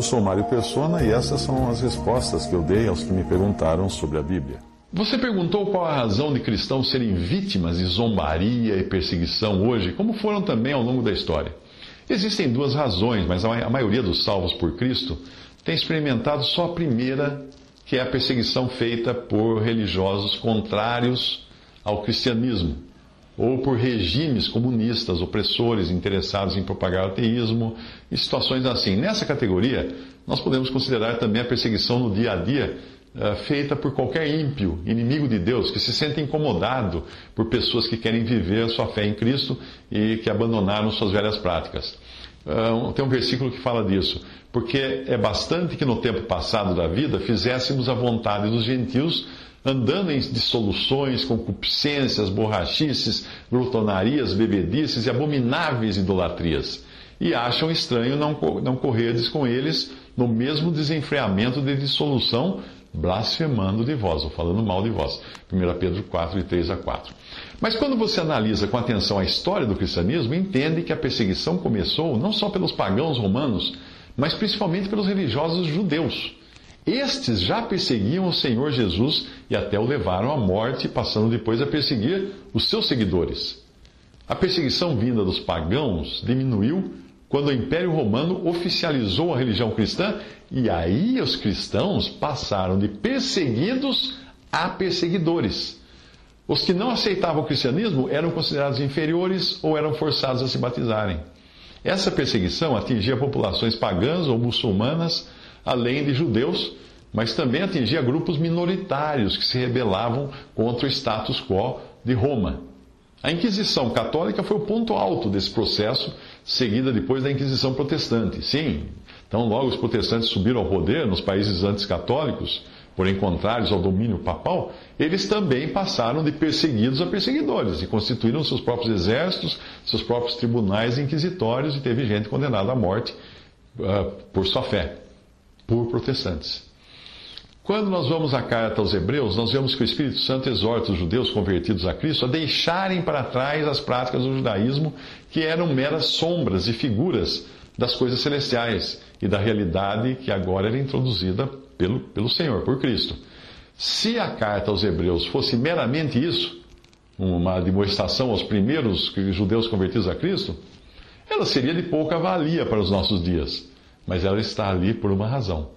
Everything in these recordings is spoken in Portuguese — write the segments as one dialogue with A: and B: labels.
A: Eu sou Mário Persona e essas são as respostas que eu dei aos que me perguntaram sobre a Bíblia.
B: Você perguntou qual a razão de cristãos serem vítimas de zombaria e perseguição hoje, como foram também ao longo da história. Existem duas razões, mas a maioria dos salvos por Cristo tem experimentado só a primeira, que é a perseguição feita por religiosos contrários ao cristianismo, ou por regimes comunistas, opressores, interessados em propagar o ateísmo e situações assim. Nessa categoria, nós podemos considerar também a perseguição no dia a dia uh, feita por qualquer ímpio, inimigo de Deus, que se sente incomodado por pessoas que querem viver a sua fé em Cristo e que abandonaram suas velhas práticas. Uh, tem um versículo que fala disso. Porque é bastante que no tempo passado da vida fizéssemos a vontade dos gentios, andando em dissoluções, concupiscências, borrachices, glutonarias, bebedices e abomináveis idolatrias. E acham estranho não, não correres com eles no mesmo desenfreamento de dissolução blasfemando de vós, ou falando mal de vós. 1 Pedro 4, de 3 a 4. Mas quando você analisa com atenção a história do cristianismo, entende que a perseguição começou não só pelos pagãos romanos, mas principalmente pelos religiosos judeus. Estes já perseguiam o Senhor Jesus e até o levaram à morte, passando depois a perseguir os seus seguidores. A perseguição vinda dos pagãos diminuiu quando o Império Romano oficializou a religião cristã, e aí os cristãos passaram de perseguidos a perseguidores. Os que não aceitavam o cristianismo eram considerados inferiores ou eram forçados a se batizarem. Essa perseguição atingia populações pagãs ou muçulmanas, além de judeus, mas também atingia grupos minoritários que se rebelavam contra o status quo de Roma. A Inquisição Católica foi o ponto alto desse processo, seguida depois da Inquisição Protestante. Sim, então logo os protestantes subiram ao poder nos países antes católicos, porém contrários ao domínio papal, eles também passaram de perseguidos a perseguidores e constituíram seus próprios exércitos, seus próprios tribunais inquisitórios e teve gente condenada à morte uh, por sua fé, por protestantes. Quando nós vamos à carta aos Hebreus, nós vemos que o Espírito Santo exorta os judeus convertidos a Cristo a deixarem para trás as práticas do judaísmo, que eram meras sombras e figuras das coisas celestiais e da realidade que agora era introduzida pelo, pelo Senhor, por Cristo. Se a carta aos Hebreus fosse meramente isso, uma demonstração aos primeiros judeus convertidos a Cristo, ela seria de pouca valia para os nossos dias, mas ela está ali por uma razão.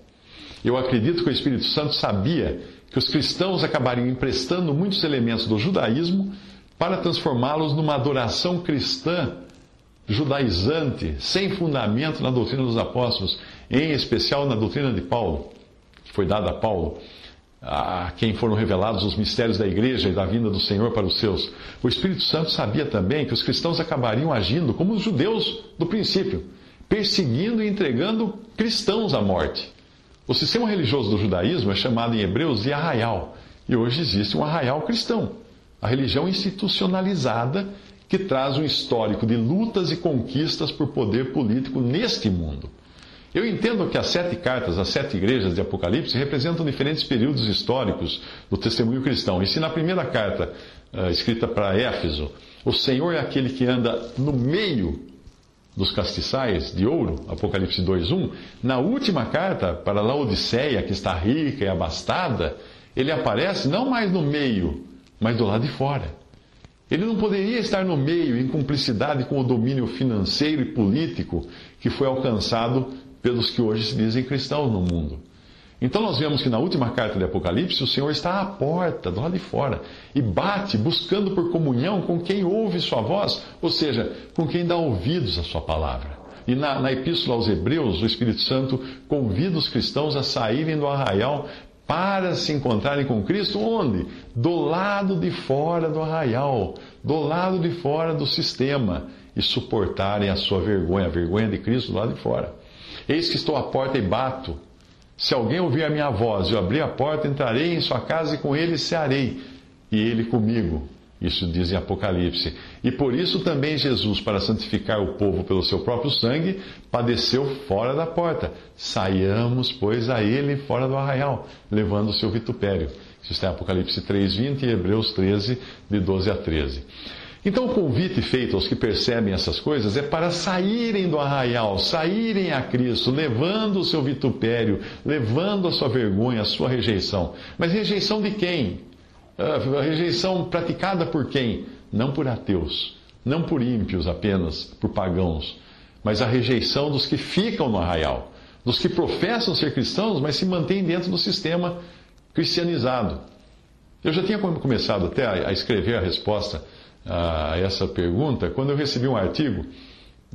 B: Eu acredito que o Espírito Santo sabia que os cristãos acabariam emprestando muitos elementos do judaísmo para transformá-los numa adoração cristã judaizante, sem fundamento na doutrina dos apóstolos, em especial na doutrina de Paulo, que foi dada a Paulo, a quem foram revelados os mistérios da igreja e da vinda do Senhor para os seus. O Espírito Santo sabia também que os cristãos acabariam agindo como os judeus do princípio, perseguindo e entregando cristãos à morte. O sistema religioso do judaísmo é chamado em Hebreus de arraial, e hoje existe um arraial cristão, a religião institucionalizada que traz um histórico de lutas e conquistas por poder político neste mundo. Eu entendo que as sete cartas, as sete igrejas de Apocalipse, representam diferentes períodos históricos do testemunho cristão. E se na primeira carta, uh, escrita para Éfeso, o Senhor é aquele que anda no meio dos castiçais de ouro, Apocalipse 2:1, na última carta para Laodiceia, que está rica e abastada, ele aparece não mais no meio, mas do lado de fora. Ele não poderia estar no meio em cumplicidade com o domínio financeiro e político que foi alcançado pelos que hoje se dizem cristãos no mundo. Então nós vemos que na última carta de Apocalipse o Senhor está à porta, do lado de fora, e bate, buscando por comunhão com quem ouve sua voz, ou seja, com quem dá ouvidos à sua palavra. E na, na Epístola aos Hebreus, o Espírito Santo convida os cristãos a saírem do arraial para se encontrarem com Cristo, onde? Do lado de fora do arraial, do lado de fora do sistema, e suportarem a sua vergonha, a vergonha de Cristo lá de fora. Eis que estou à porta e bato. Se alguém ouvir a minha voz e eu abrir a porta, entrarei em sua casa e com ele cearei, e ele comigo. Isso diz em Apocalipse. E por isso também Jesus, para santificar o povo pelo seu próprio sangue, padeceu fora da porta. Saiamos, pois, a ele fora do arraial, levando o seu vitupério. Isso está em Apocalipse 3,20 e Hebreus 13, de 12 a 13. Então, o convite feito aos que percebem essas coisas é para saírem do arraial, saírem a Cristo, levando o seu vitupério, levando a sua vergonha, a sua rejeição. Mas rejeição de quem? A rejeição praticada por quem? Não por ateus, não por ímpios apenas, por pagãos, mas a rejeição dos que ficam no arraial, dos que professam ser cristãos, mas se mantêm dentro do sistema cristianizado. Eu já tinha começado até a escrever a resposta a essa pergunta quando eu recebi um artigo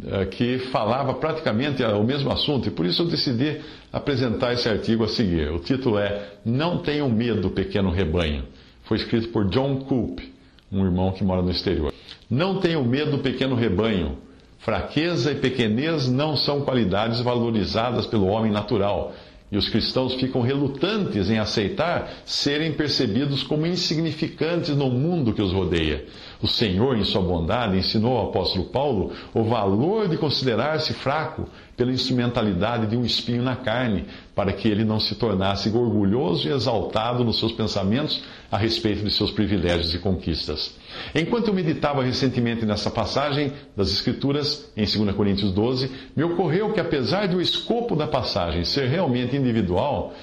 B: eh, que falava praticamente o mesmo assunto, e por isso eu decidi apresentar esse artigo a seguir. O título é Não Tenham Medo, Pequeno Rebanho. Foi escrito por John Coop, um irmão que mora no exterior. Não tenham medo, pequeno rebanho. Fraqueza e pequenez não são qualidades valorizadas pelo homem natural. E os cristãos ficam relutantes em aceitar serem percebidos como insignificantes no mundo que os rodeia. O Senhor, em sua bondade, ensinou ao apóstolo Paulo o valor de considerar-se fraco pela instrumentalidade de um espinho na carne, para que ele não se tornasse orgulhoso e exaltado nos seus pensamentos a respeito de seus privilégios e conquistas. Enquanto eu meditava recentemente nessa passagem das Escrituras, em 2 Coríntios 12, me ocorreu que, apesar de o escopo da passagem ser realmente individual,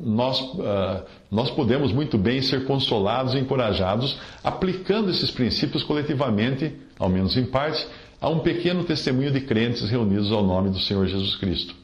B: nós, uh, nós podemos muito bem ser consolados e encorajados aplicando esses princípios coletivamente, ao menos em parte, a um pequeno testemunho de crentes reunidos ao nome do Senhor Jesus Cristo.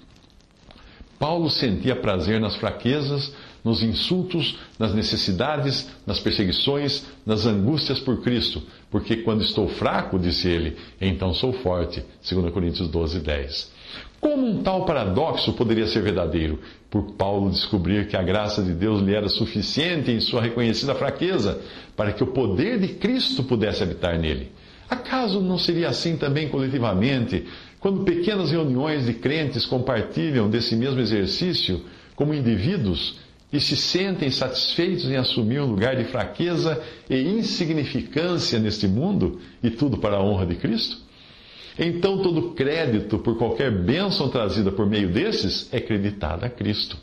B: Paulo sentia prazer nas fraquezas, nos insultos, nas necessidades, nas perseguições, nas angústias por Cristo, porque quando estou fraco, disse ele, então sou forte. 2 Coríntios 12, 10. Como um tal paradoxo poderia ser verdadeiro? Por Paulo descobrir que a graça de Deus lhe era suficiente em sua reconhecida fraqueza, para que o poder de Cristo pudesse habitar nele. Acaso não seria assim também coletivamente, quando pequenas reuniões de crentes compartilham desse mesmo exercício como indivíduos e se sentem satisfeitos em assumir um lugar de fraqueza e insignificância neste mundo e tudo para a honra de Cristo? Então todo crédito por qualquer bênção trazida por meio desses é creditado a Cristo.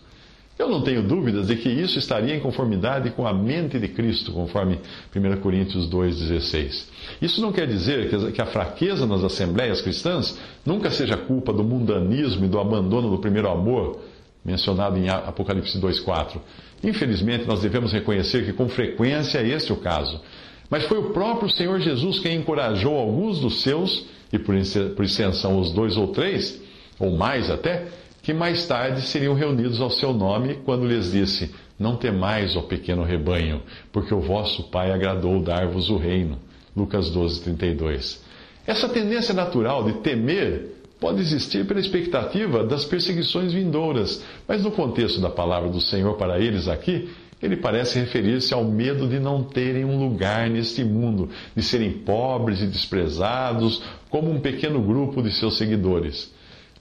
B: Eu não tenho dúvidas de que isso estaria em conformidade com a mente de Cristo, conforme 1 Coríntios 2,16. Isso não quer dizer que a fraqueza nas assembleias cristãs nunca seja culpa do mundanismo e do abandono do primeiro amor, mencionado em Apocalipse 2,4. Infelizmente, nós devemos reconhecer que com frequência é este o caso. Mas foi o próprio Senhor Jesus quem encorajou alguns dos seus e por extensão os dois ou três, ou mais até, que mais tarde seriam reunidos ao seu nome, quando lhes disse: Não temais, ó pequeno rebanho, porque o vosso Pai agradou dar-vos o reino. Lucas 12, 32. Essa tendência natural de temer pode existir pela expectativa das perseguições vindouras, mas no contexto da palavra do Senhor para eles aqui, ele parece referir-se ao medo de não terem um lugar neste mundo, de serem pobres e desprezados, como um pequeno grupo de seus seguidores.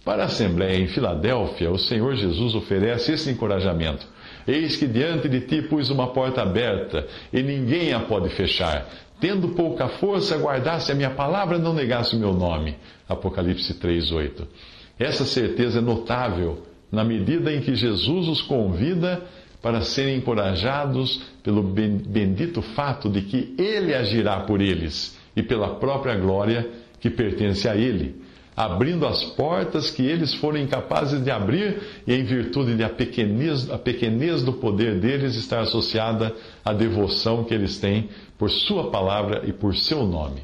B: Para a Assembleia em Filadélfia, o Senhor Jesus oferece esse encorajamento. Eis que diante de ti pus uma porta aberta, e ninguém a pode fechar. Tendo pouca força, guardasse a minha palavra, não negasse o meu nome. Apocalipse 3:8. Essa certeza é notável na medida em que Jesus os convida para serem encorajados pelo bendito fato de que Ele agirá por eles e pela própria glória que pertence a Ele, abrindo as portas que eles foram incapazes de abrir e em virtude da pequenez, a pequenez do poder deles estar associada à devoção que eles têm por Sua palavra e por seu nome.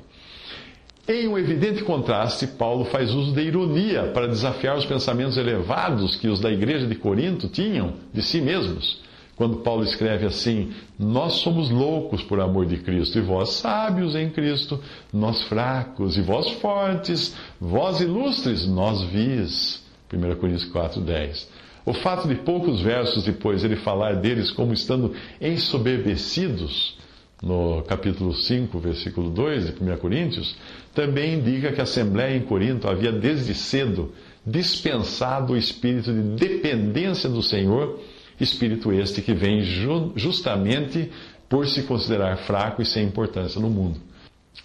B: Em um evidente contraste, Paulo faz uso de ironia para desafiar os pensamentos elevados que os da igreja de Corinto tinham de si mesmos quando Paulo escreve assim: Nós somos loucos por amor de Cristo, e vós sábios em Cristo, nós fracos, e vós fortes, vós ilustres, nós vis. 1 Coríntios 4, 10. O fato de poucos versos depois ele falar deles como estando ensoberbecidos no capítulo 5, versículo 2 de 1 Coríntios, também indica que a Assembleia em Corinto havia desde cedo dispensado o espírito de dependência do Senhor, espírito este que vem justamente por se considerar fraco e sem importância no mundo.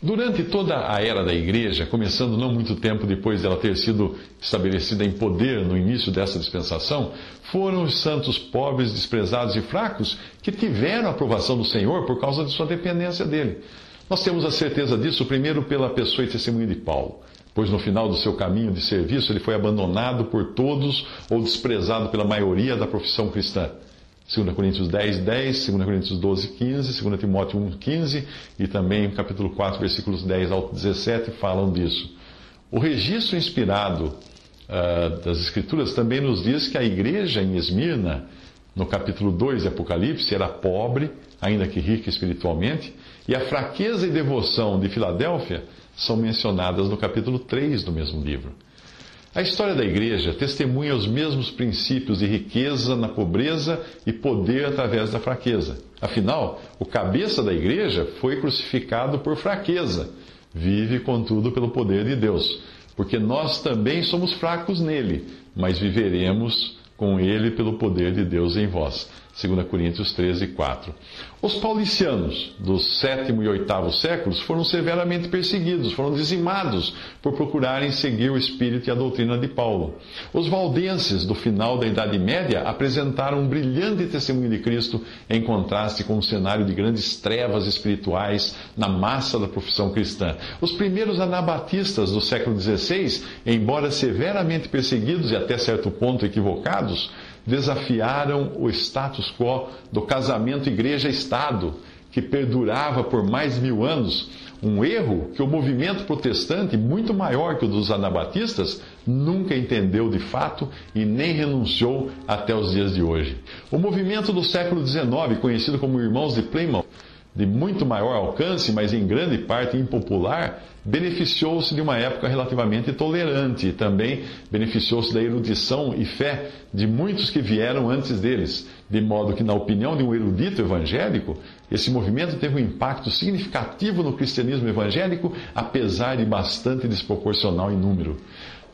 B: Durante toda a era da igreja, começando não muito tempo depois dela ter sido estabelecida em poder no início dessa dispensação, foram os santos pobres, desprezados e fracos que tiveram a aprovação do Senhor por causa de sua dependência dele. Nós temos a certeza disso, primeiro, pela pessoa e testemunho de Paulo, pois no final do seu caminho de serviço ele foi abandonado por todos ou desprezado pela maioria da profissão cristã. 2 Coríntios 10, 10, 2 Coríntios 12, 15, 2 Timóteo 1, 15 e também capítulo 4, versículos 10 ao 17 falam disso. O registro inspirado uh, das Escrituras também nos diz que a igreja em Esmirna, no capítulo 2 de Apocalipse, era pobre, ainda que rica espiritualmente, e a fraqueza e devoção de Filadélfia são mencionadas no capítulo 3 do mesmo livro. A história da igreja testemunha os mesmos princípios de riqueza na pobreza e poder através da fraqueza. Afinal, o cabeça da igreja foi crucificado por fraqueza. Vive, contudo, pelo poder de Deus, porque nós também somos fracos nele, mas viveremos com ele pelo poder de Deus em vós. 2 Coríntios 13, 4. Os paulicianos dos sétimo e oitavo séculos foram severamente perseguidos, foram dizimados por procurarem seguir o espírito e a doutrina de Paulo. Os valdenses do final da Idade Média apresentaram um brilhante testemunho de Cristo em contraste com um cenário de grandes trevas espirituais na massa da profissão cristã. Os primeiros anabatistas do século XVI, embora severamente perseguidos e até certo ponto equivocados, desafiaram o status quo do casamento igreja-estado, que perdurava por mais mil anos, um erro que o movimento protestante, muito maior que o dos anabatistas, nunca entendeu de fato e nem renunciou até os dias de hoje. O movimento do século XIX, conhecido como Irmãos de Plymouth, de muito maior alcance, mas em grande parte impopular, beneficiou-se de uma época relativamente tolerante e também beneficiou-se da erudição e fé de muitos que vieram antes deles, de modo que, na opinião de um erudito evangélico, esse movimento teve um impacto significativo no cristianismo evangélico, apesar de bastante desproporcional em número.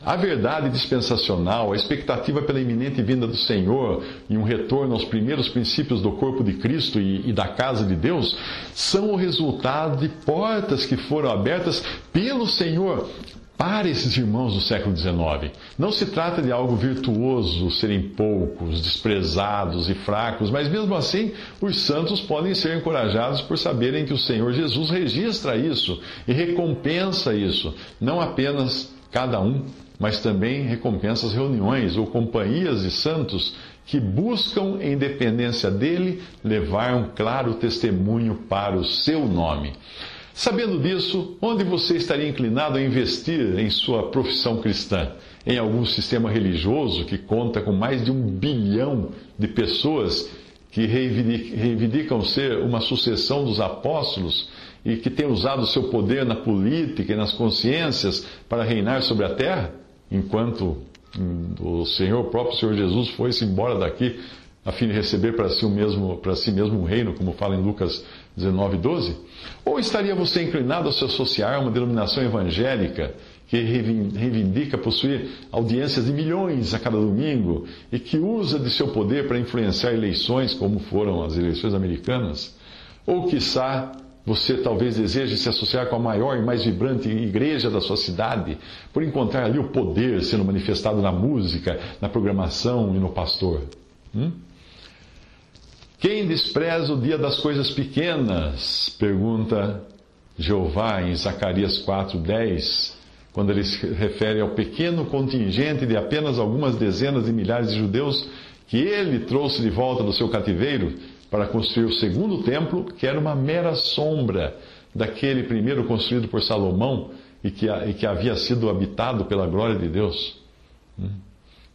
B: A verdade dispensacional, a expectativa pela iminente vinda do Senhor e um retorno aos primeiros princípios do corpo de Cristo e, e, da casa de Deus são o resultado de portas que foram abertas pelo Senhor para esses irmãos do século XIX. Não se trata de algo virtuoso serem poucos, desprezados e fracos, mas mesmo assim, os santos podem ser encorajados por saberem que o Senhor Jesus registra isso e recompensa isso, não apenas cada um mas também recompensa as reuniões ou companhias de santos que buscam, em dependência dele, levar um claro testemunho para o seu nome. Sabendo disso, onde você estaria inclinado a investir em sua profissão cristã? Em algum sistema religioso que conta com mais de um bilhão de pessoas que reivindicam ser uma sucessão dos apóstolos e que tem usado o seu poder na política e nas consciências para reinar sobre a terra? enquanto o Senhor, o próprio Senhor Jesus, foi-se embora daqui a fim de receber para si, mesmo, para si mesmo um reino, como fala em Lucas 19, 12? Ou estaria você inclinado a se associar a uma denominação evangélica que reivindica possuir audiências de milhões a cada domingo e que usa de seu poder para influenciar eleições, como foram as eleições americanas? Ou, quiçá, você talvez deseje se associar com a maior e mais vibrante igreja da sua cidade, por encontrar ali o poder sendo manifestado na música, na programação e no pastor. Hum? Quem despreza o dia das coisas pequenas? Pergunta Jeová em Zacarias 4:10, quando ele se refere ao pequeno contingente de apenas algumas dezenas de milhares de judeus que ele trouxe de volta do seu cativeiro para construir o segundo templo, que era uma mera sombra daquele primeiro construído por Salomão e que, e que havia sido habitado pela glória de Deus. Hum?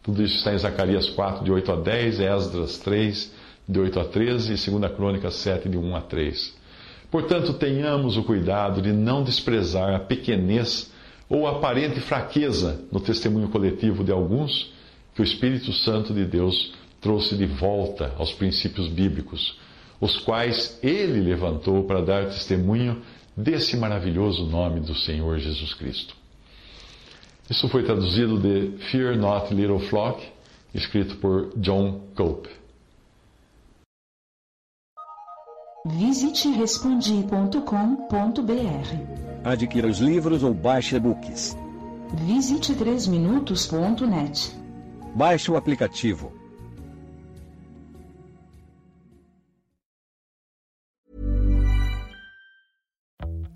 B: Tudo isso está em Zacarias 4, de 8 a 10, Esdras 3, de 8 a 13 e 2 Crônicas 7, de 1 a 3. Portanto, tenhamos o cuidado de não desprezar a pequenez ou a aparente fraqueza no testemunho coletivo de alguns que o Espírito Santo de Deus trouxe de volta aos princípios bíblicos. os quais ele levantou para dar testemunho desse maravilhoso nome do Senhor Jesus Cristo. Isso foi traduzido de Fear Not Little Flock, escrito por John Cope.
C: Visite respondi.com.br.
D: Adquira os livros ou baixe e-books.
C: Visite 3minutos.net.
D: Baixe o aplicativo.